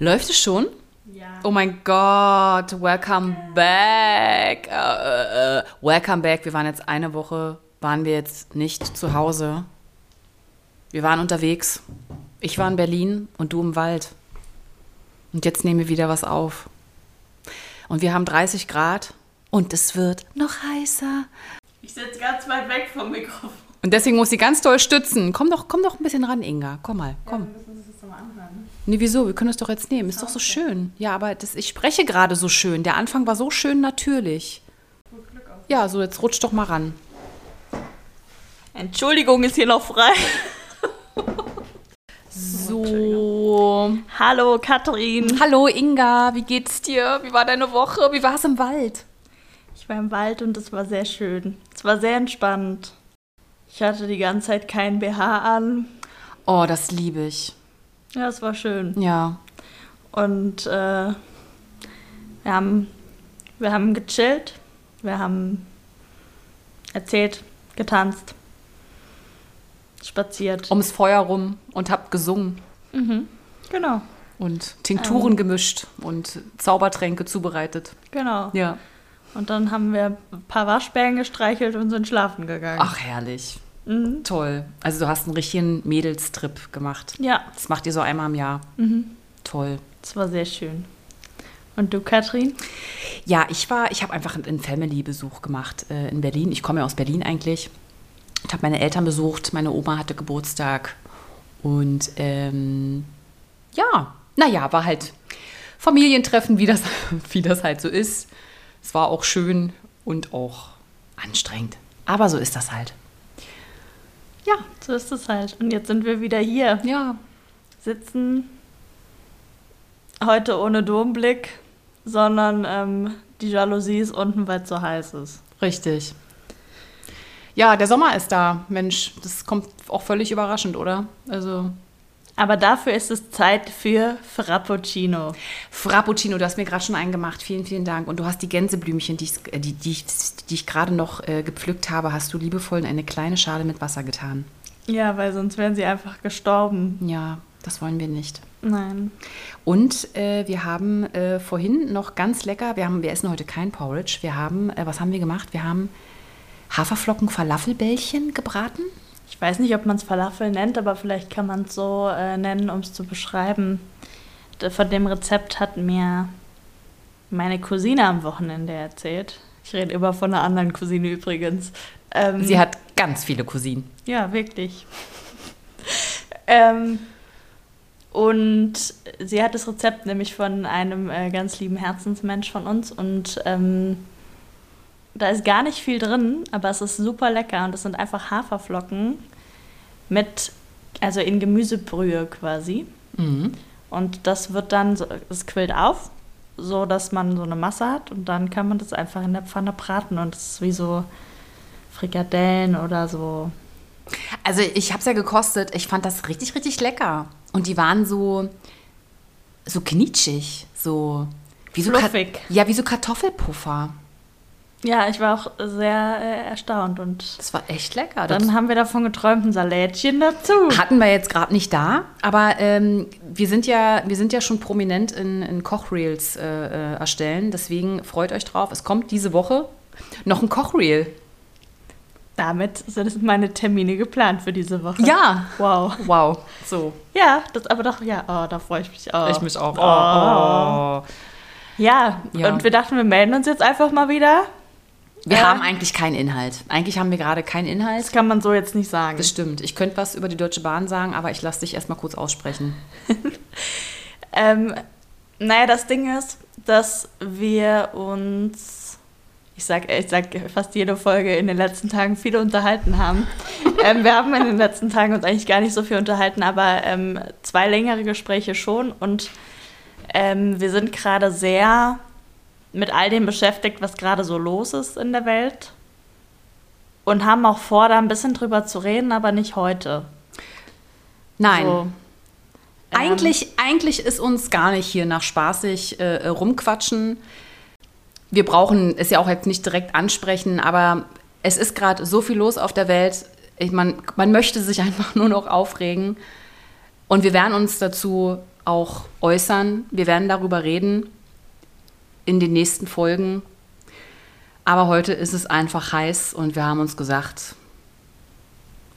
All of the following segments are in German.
Läuft es schon? Ja. Oh mein Gott, welcome back. Äh, äh, welcome back. Wir waren jetzt eine Woche, waren wir jetzt nicht zu Hause. Wir waren unterwegs. Ich war in Berlin und du im Wald. Und jetzt nehmen wir wieder was auf. Und wir haben 30 Grad und es wird noch heißer. Ich sitze ganz weit weg vom Mikrofon. Und deswegen muss sie ganz doll stützen. Komm doch, komm doch ein bisschen ran, Inga. Komm mal, komm. wir müssen uns das mal anhören. Nee, wieso? Wir können es doch jetzt nehmen. Ist doch so schön. Ja, aber das, ich spreche gerade so schön. Der Anfang war so schön natürlich. Ja, so jetzt rutsch doch mal ran. Entschuldigung, ist hier noch frei. So. Hallo, Katrin. Hallo Inga, wie geht's dir? Wie war deine Woche? Wie war es im Wald? Ich war im Wald und es war sehr schön. Es war sehr entspannt. Ich hatte die ganze Zeit kein BH an. Oh, das liebe ich. Ja, es war schön. Ja. Und äh, wir, haben, wir haben gechillt. Wir haben erzählt, getanzt, spaziert. Ums Feuer rum und hab gesungen Mhm. Genau, und Tinkturen gemischt und Zaubertränke zubereitet. genau. Ja. Und dann haben wir ein paar Waschbären gestreichelt und sind schlafen gegangen. Ach, herrlich. Mhm. Toll. Also du hast einen richtigen Mädelstrip gemacht. Ja, Das macht ihr so einmal im Jahr. mhm. Toll. das war sehr schön. Und du, Katrin? Ja, ich war, ich habe einfach einen Family-Besuch gemacht äh, in Berlin. Ich komme ja aus Berlin eigentlich. Ich habe meine Eltern besucht, meine Oma hatte Geburtstag und ähm, ja, naja, war halt Familientreffen, wie das, wie das halt so ist. Es war auch schön und auch anstrengend. Aber so ist das halt. Ja, so ist es halt. Und jetzt sind wir wieder hier. Ja, Sitzen heute ohne Domblick, sondern ähm, die Jalousie ist unten, weil es so heiß ist. richtig. Ja, der Sommer ist da. Mensch, das kommt auch völlig überraschend, oder? Also Aber dafür ist es Zeit für Frappuccino. Frappuccino, du hast mir gerade schon einen gemacht. Vielen, vielen Dank. Und du hast die Gänseblümchen, die ich, äh, die, die ich, die ich gerade noch äh, gepflückt habe, hast du liebevoll in eine kleine Schale mit Wasser getan. Ja, weil sonst wären sie einfach gestorben. Ja, das wollen wir nicht. Nein. Und äh, wir haben äh, vorhin noch ganz lecker, wir, haben, wir essen heute kein Porridge. Wir haben, äh, was haben wir gemacht? Wir haben Haferflocken-Falafelbällchen gebraten. Ich weiß nicht, ob man es Falafel nennt, aber vielleicht kann man es so äh, nennen, um es zu beschreiben. Von dem Rezept hat mir meine Cousine am Wochenende erzählt. Ich rede immer von einer anderen Cousine übrigens. Ähm, Sie hat ganz viele Cousinen. Ja, wirklich. ähm, und sie hat das Rezept nämlich von einem äh, ganz lieben Herzensmensch von uns und ähm, da ist gar nicht viel drin, aber es ist super lecker und es sind einfach Haferflocken mit, also in Gemüsebrühe quasi. Mhm. Und das wird dann, es quillt auf, so dass man so eine Masse hat und dann kann man das einfach in der Pfanne braten und es ist wie so Frikadellen oder so Also ich habe es ja gekostet. Ich fand das richtig, richtig lecker. Und die waren so, so knitschig, so wie so Ka- Fluffig. ja, wie so Kartoffelpuffer. Ja, ich war auch sehr äh, erstaunt und Das war echt lecker. dann haben wir davon geträumt, ein Salätchen dazu. hatten wir jetzt gerade nicht da, aber ähm, wir, sind ja, wir sind ja schon prominent in, in Kochreels äh, äh, erstellen. Deswegen freut euch drauf. Es kommt diese Woche noch ein Kochreel. Damit sind meine Termine geplant für diese Woche. Ja. Wow. Wow. So. Ja, das aber doch, ja, oh, da freue ich mich auch. Ich mich auch. Oh. Oh. Ja, Ja. und wir dachten, wir melden uns jetzt einfach mal wieder. Wir Äh. haben eigentlich keinen Inhalt. Eigentlich haben wir gerade keinen Inhalt. Das kann man so jetzt nicht sagen. Das stimmt. Ich könnte was über die Deutsche Bahn sagen, aber ich lasse dich erstmal kurz aussprechen. Ähm, naja, das Ding ist, dass wir uns, ich sag, ich sag fast jede Folge in den letzten Tagen viel unterhalten haben. ähm, wir haben in den letzten Tagen uns eigentlich gar nicht so viel unterhalten, aber ähm, zwei längere Gespräche schon und ähm, wir sind gerade sehr mit all dem beschäftigt, was gerade so los ist in der Welt. Und haben auch vor, da ein bisschen drüber zu reden, aber nicht heute. Nein. So, ähm, Eigentlich, eigentlich ist uns gar nicht hier nach spaßig äh, rumquatschen. Wir brauchen es ja auch jetzt nicht direkt ansprechen, aber es ist gerade so viel los auf der Welt. Ich, man, man möchte sich einfach nur noch aufregen. Und wir werden uns dazu auch äußern. Wir werden darüber reden in den nächsten Folgen. Aber heute ist es einfach heiß und wir haben uns gesagt,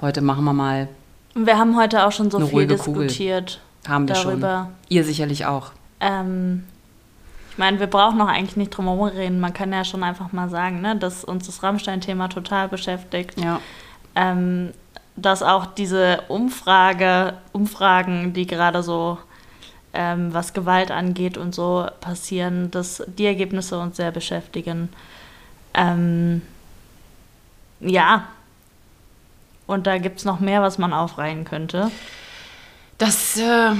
heute machen wir mal. Wir haben heute auch schon so viel diskutiert. Kugel. Haben wir darüber. schon. Ihr sicherlich auch. Ähm, ich meine, wir brauchen noch eigentlich nicht drum herum reden. Man kann ja schon einfach mal sagen, ne, dass uns das Rammstein-Thema total beschäftigt. Ja. Ähm, dass auch diese Umfrage, Umfragen, die gerade so ähm, was Gewalt angeht und so passieren, dass die Ergebnisse uns sehr beschäftigen. Ähm, ja. Und da gibt es noch mehr, was man aufreihen könnte. Das, äh,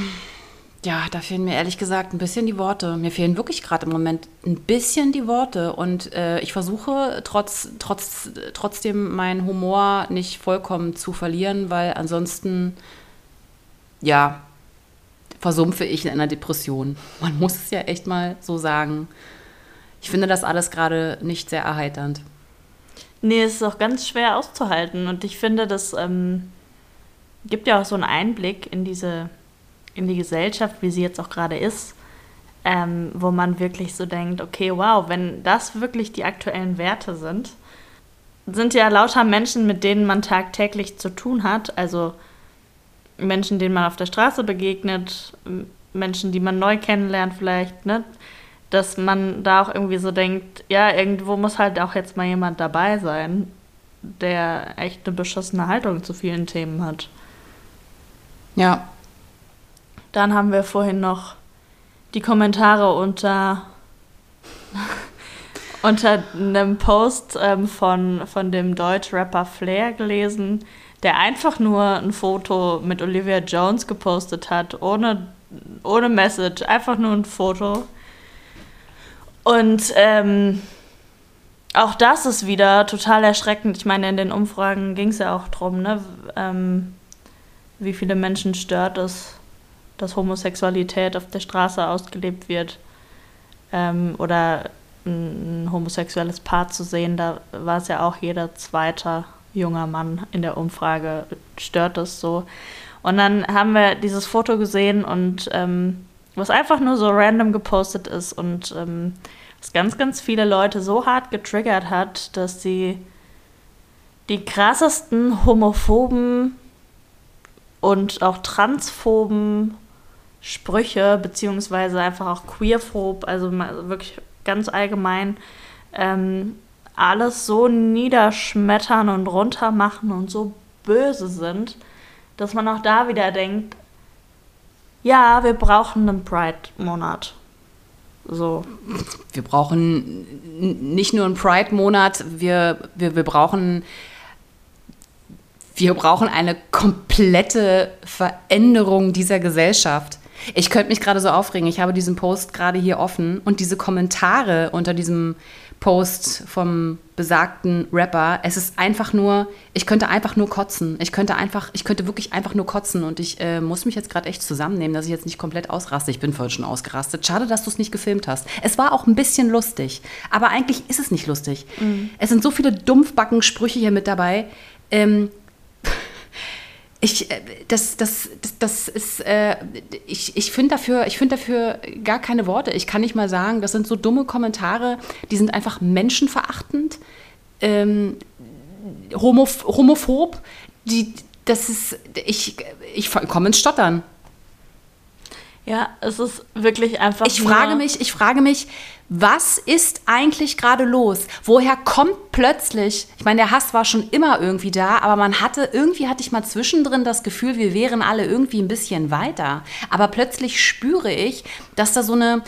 ja, da fehlen mir ehrlich gesagt ein bisschen die Worte. Mir fehlen wirklich gerade im Moment ein bisschen die Worte. Und äh, ich versuche trotz, trotz, trotzdem meinen Humor nicht vollkommen zu verlieren, weil ansonsten, ja, versumpfe ich in einer Depression. Man muss es ja echt mal so sagen. Ich finde das alles gerade nicht sehr erheiternd. Nee, es ist auch ganz schwer auszuhalten. Und ich finde, das ähm, gibt ja auch so einen Einblick in diese, in die Gesellschaft, wie sie jetzt auch gerade ist, ähm, wo man wirklich so denkt, okay, wow, wenn das wirklich die aktuellen Werte sind, sind ja lauter Menschen, mit denen man tagtäglich zu tun hat, also Menschen, denen man auf der Straße begegnet, Menschen, die man neu kennenlernt vielleicht, ne? dass man da auch irgendwie so denkt, ja, irgendwo muss halt auch jetzt mal jemand dabei sein, der echt eine beschissene Haltung zu vielen Themen hat. Ja. Dann haben wir vorhin noch die Kommentare unter, unter einem Post ähm, von, von dem Deutsch-Rapper Flair gelesen, der einfach nur ein Foto mit Olivia Jones gepostet hat, ohne, ohne Message, einfach nur ein Foto. Und ähm, auch das ist wieder total erschreckend. Ich meine, in den Umfragen ging es ja auch darum, ne, ähm, wie viele Menschen stört es, dass Homosexualität auf der Straße ausgelebt wird. Ähm, oder ein homosexuelles Paar zu sehen, da war es ja auch jeder Zweite junger Mann in der Umfrage stört das so. Und dann haben wir dieses Foto gesehen und ähm, was einfach nur so random gepostet ist und ähm, was ganz, ganz viele Leute so hart getriggert hat, dass sie die krassesten homophoben und auch transphoben Sprüche, beziehungsweise einfach auch queerphob, also wirklich ganz allgemein, ähm, alles so niederschmettern und runtermachen und so böse sind, dass man auch da wieder denkt, ja, wir brauchen einen Pride-Monat. So. Wir brauchen nicht nur einen Pride-Monat, wir, wir, wir brauchen wir brauchen eine komplette Veränderung dieser Gesellschaft. Ich könnte mich gerade so aufregen. Ich habe diesen Post gerade hier offen und diese Kommentare unter diesem Post vom besagten Rapper. Es ist einfach nur, ich könnte einfach nur kotzen. Ich könnte einfach, ich könnte wirklich einfach nur kotzen und ich äh, muss mich jetzt gerade echt zusammennehmen, dass ich jetzt nicht komplett ausraste. Ich bin vorhin schon ausgerastet. Schade, dass du es nicht gefilmt hast. Es war auch ein bisschen lustig, aber eigentlich ist es nicht lustig. Mhm. Es sind so viele Dumpfbacken-Sprüche hier mit dabei. Ähm, ich, äh, das, das, das, ist, äh, ich, ich finde dafür, find dafür gar keine Worte. Ich kann nicht mal sagen, das sind so dumme Kommentare, die sind einfach menschenverachtend, ähm, homoph homophob, die, das ist, ich, ich komme ins Stottern. Ja, es ist wirklich einfach. Ich frage mich, ich frage mich, was ist eigentlich gerade los? Woher kommt plötzlich? Ich meine, der Hass war schon immer irgendwie da, aber man hatte irgendwie hatte ich mal zwischendrin das Gefühl, wir wären alle irgendwie ein bisschen weiter. Aber plötzlich spüre ich, dass da so eine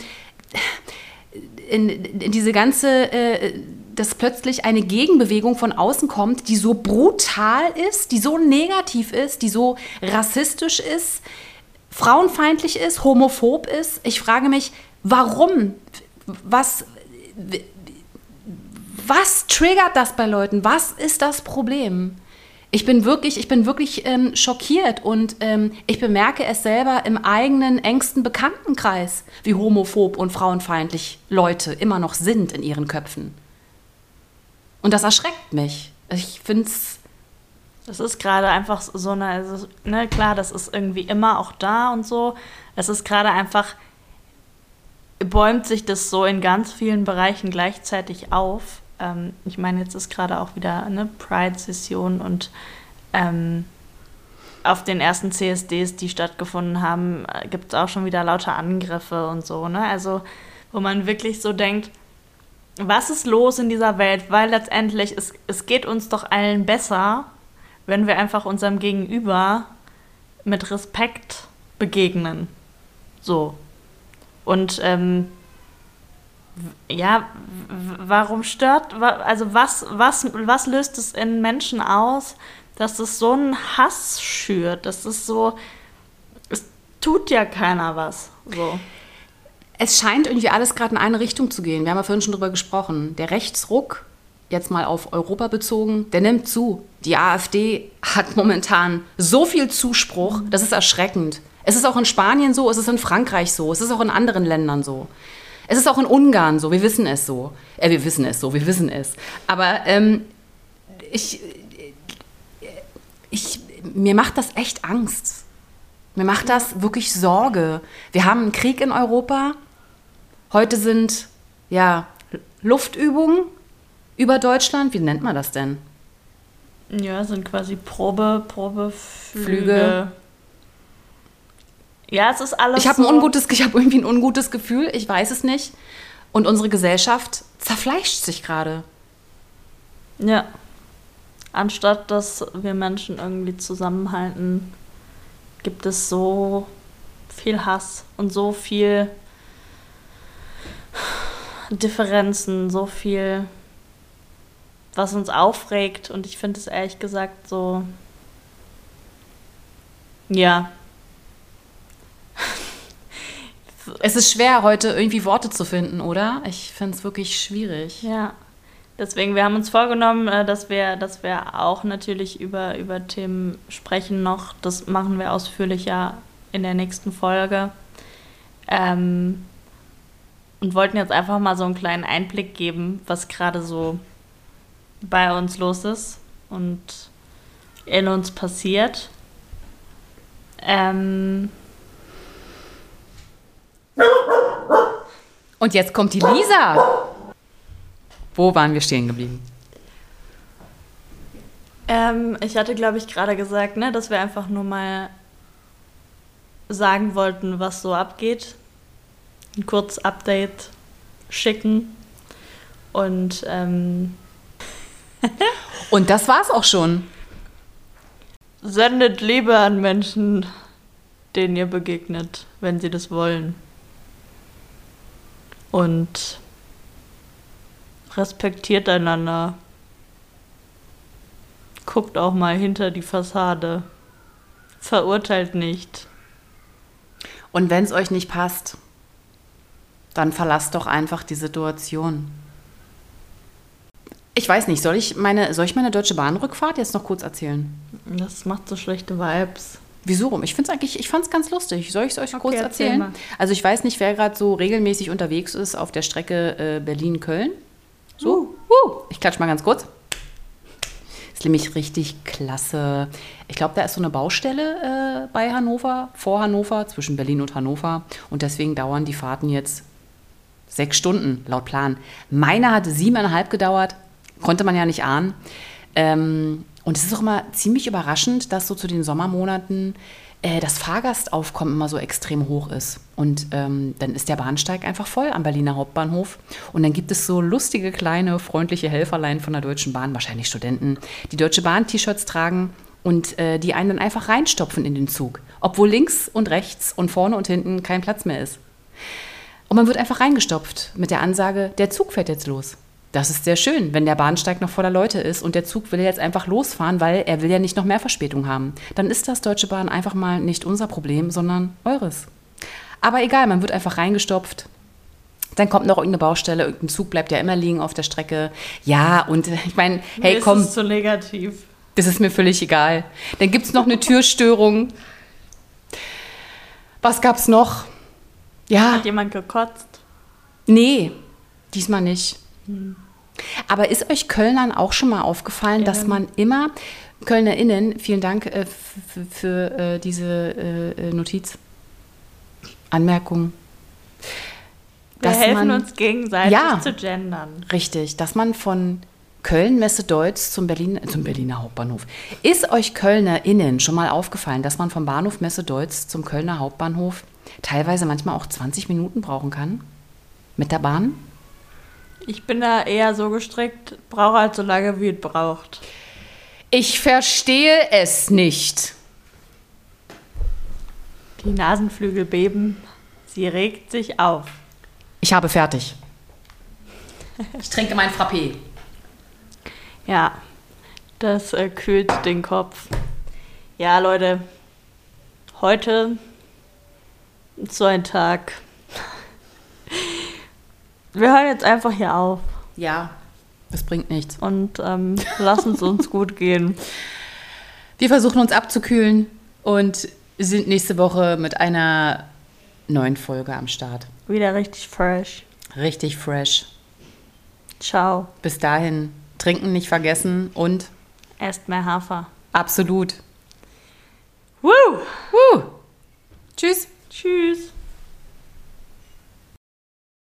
in, in diese ganze äh, dass plötzlich eine Gegenbewegung von außen kommt, die so brutal ist, die so negativ ist, die so rassistisch ist, frauenfeindlich ist, homophob ist. Ich frage mich, warum? Was, was triggert das bei Leuten? Was ist das Problem? Ich bin wirklich, ich bin wirklich ähm, schockiert und ähm, ich bemerke es selber im eigenen engsten Bekanntenkreis, wie homophob und frauenfeindlich Leute immer noch sind in ihren Köpfen. Und das erschreckt mich. Ich finde es das ist gerade einfach so eine, also, ne, klar, das ist irgendwie immer auch da und so. es ist gerade einfach, bäumt sich das so in ganz vielen Bereichen gleichzeitig auf. Ähm, ich meine, jetzt ist gerade auch wieder eine Pride-Session und ähm, auf den ersten CSDs, die stattgefunden haben, gibt es auch schon wieder lauter Angriffe und so. Ne? Also, wo man wirklich so denkt, was ist los in dieser Welt? Weil letztendlich, es, es geht uns doch allen besser, wenn wir einfach unserem Gegenüber mit Respekt begegnen. So. Und ähm, ja, warum stört, also was, was, was löst es in Menschen aus, dass es so einen Hass schürt? Das ist so, es tut ja keiner was. So. Es scheint irgendwie alles gerade in eine Richtung zu gehen. Wir haben ja vorhin schon drüber gesprochen. Der Rechtsruck, jetzt mal auf Europa bezogen, der nimmt zu. Die AfD hat momentan so viel Zuspruch, das ist erschreckend. Es ist auch in Spanien so, es ist in Frankreich so, es ist auch in anderen Ländern so. Es ist auch in Ungarn so, wir wissen es so. Äh, wir wissen es so, wir wissen es. Aber ähm, ich, ich, mir macht das echt Angst. Mir macht das wirklich Sorge. Wir haben einen Krieg in Europa. Heute sind ja Luftübungen über Deutschland. Wie nennt man das denn? Ja, sind quasi Probe, Probeflüge. Flüge. Ja, es ist alles. Ich habe so ein ungutes, ich habe irgendwie ein ungutes Gefühl. Ich weiß es nicht. Und unsere Gesellschaft zerfleischt sich gerade. Ja. Anstatt dass wir Menschen irgendwie zusammenhalten, gibt es so viel Hass und so viel Differenzen, so viel, was uns aufregt. Und ich finde es ehrlich gesagt so, ja, es ist schwer, heute irgendwie Worte zu finden, oder? Ich finde es wirklich schwierig. Ja. Deswegen, wir haben uns vorgenommen, äh, dass wir, dass wir auch natürlich über, über Themen sprechen noch. Das machen wir ausführlicher in der nächsten Folge. Ähm, und wollten jetzt einfach mal so einen kleinen Einblick geben, was gerade so bei uns los ist und in uns passiert. Ähm, und jetzt kommt die Lisa. Wo waren wir stehen geblieben? Ähm, ich hatte, glaube ich, gerade gesagt, ne, dass wir einfach nur mal sagen wollten, was so abgeht. Ein kurz Update schicken. Und, ähm Und das war's auch schon. Sendet Liebe an Menschen, denen ihr begegnet, wenn sie das wollen und respektiert einander. Guckt auch mal hinter die Fassade. Verurteilt nicht. Und wenn es euch nicht passt, dann verlasst doch einfach die Situation. Ich weiß nicht, soll ich meine, soll ich meine Deutsche Bahnrückfahrt jetzt noch kurz erzählen? Das macht so schlechte Vibes. Wieso rum? Ich finde es eigentlich, ich fand es ganz lustig. Soll ich es euch okay, kurz erzählen? Erzähl also ich weiß nicht, wer gerade so regelmäßig unterwegs ist auf der Strecke äh, Berlin-Köln. So, uh. Uh. ich klatsch mal ganz kurz. Ist nämlich richtig klasse. Ich glaube, da ist so eine Baustelle äh, bei Hannover, vor Hannover, zwischen Berlin und Hannover. Und deswegen dauern die Fahrten jetzt sechs Stunden, laut Plan. Meine hat siebeneinhalb gedauert, konnte man ja nicht ahnen. Ähm, und es ist auch immer ziemlich überraschend, dass so zu den Sommermonaten äh, das Fahrgastaufkommen immer so extrem hoch ist. Und ähm, dann ist der Bahnsteig einfach voll am Berliner Hauptbahnhof. Und dann gibt es so lustige, kleine, freundliche Helferlein von der Deutschen Bahn, wahrscheinlich Studenten, die Deutsche Bahn-T-Shirts tragen und äh, die einen dann einfach reinstopfen in den Zug. Obwohl links und rechts und vorne und hinten kein Platz mehr ist. Und man wird einfach reingestopft mit der Ansage, der Zug fährt jetzt los. Das ist sehr schön, wenn der Bahnsteig noch voller Leute ist und der Zug will jetzt einfach losfahren, weil er will ja nicht noch mehr Verspätung haben. Dann ist das Deutsche Bahn einfach mal nicht unser Problem, sondern eures. Aber egal, man wird einfach reingestopft. Dann kommt noch irgendeine Baustelle, irgendein Zug bleibt ja immer liegen auf der Strecke. Ja, und ich meine, hey, mir komm. Das ist zu negativ. Das ist mir völlig egal. Dann gibt es noch eine Türstörung. Was gab's noch? Ja. Hat jemand gekotzt? Nee, diesmal nicht. Aber ist euch Kölnern auch schon mal aufgefallen, ja. dass man immer, KölnerInnen, vielen Dank äh, für äh, diese äh, Notiz. Anmerkung. Wir helfen man- uns gegenseitig Ja. zu gendern. Richtig, dass man von Köln Messe Deutz zum, Berlin, zum Berliner Hauptbahnhof. Ist euch KölnerInnen schon mal aufgefallen, dass man vom Bahnhof Messe Deutz zum Kölner Hauptbahnhof teilweise manchmal auch 20 Minuten brauchen kann? Mit der Bahn? Ich bin da eher so gestrickt, brauche halt so lange, wie es braucht. Ich verstehe es nicht. Die Nasenflügel beben, sie regt sich auf. Ich habe fertig. Ich trinke mein Frappé. Ja, das äh, kühlt den Kopf. Ja, Leute, heute ist so ein Tag. Wir hören jetzt einfach hier auf Ja, das bringt nichts. und ähm, lassen es uns gut gehen. Wir versuchen uns abzukühlen und sind nächste Woche mit einer neuen Folge am Start. Wieder richtig fresh. Richtig fresh. Ciao. Bis dahin, trinken nicht vergessen und Esst mehr Hafer. absolut. Woo! Woo. Tschüss. Tschüss.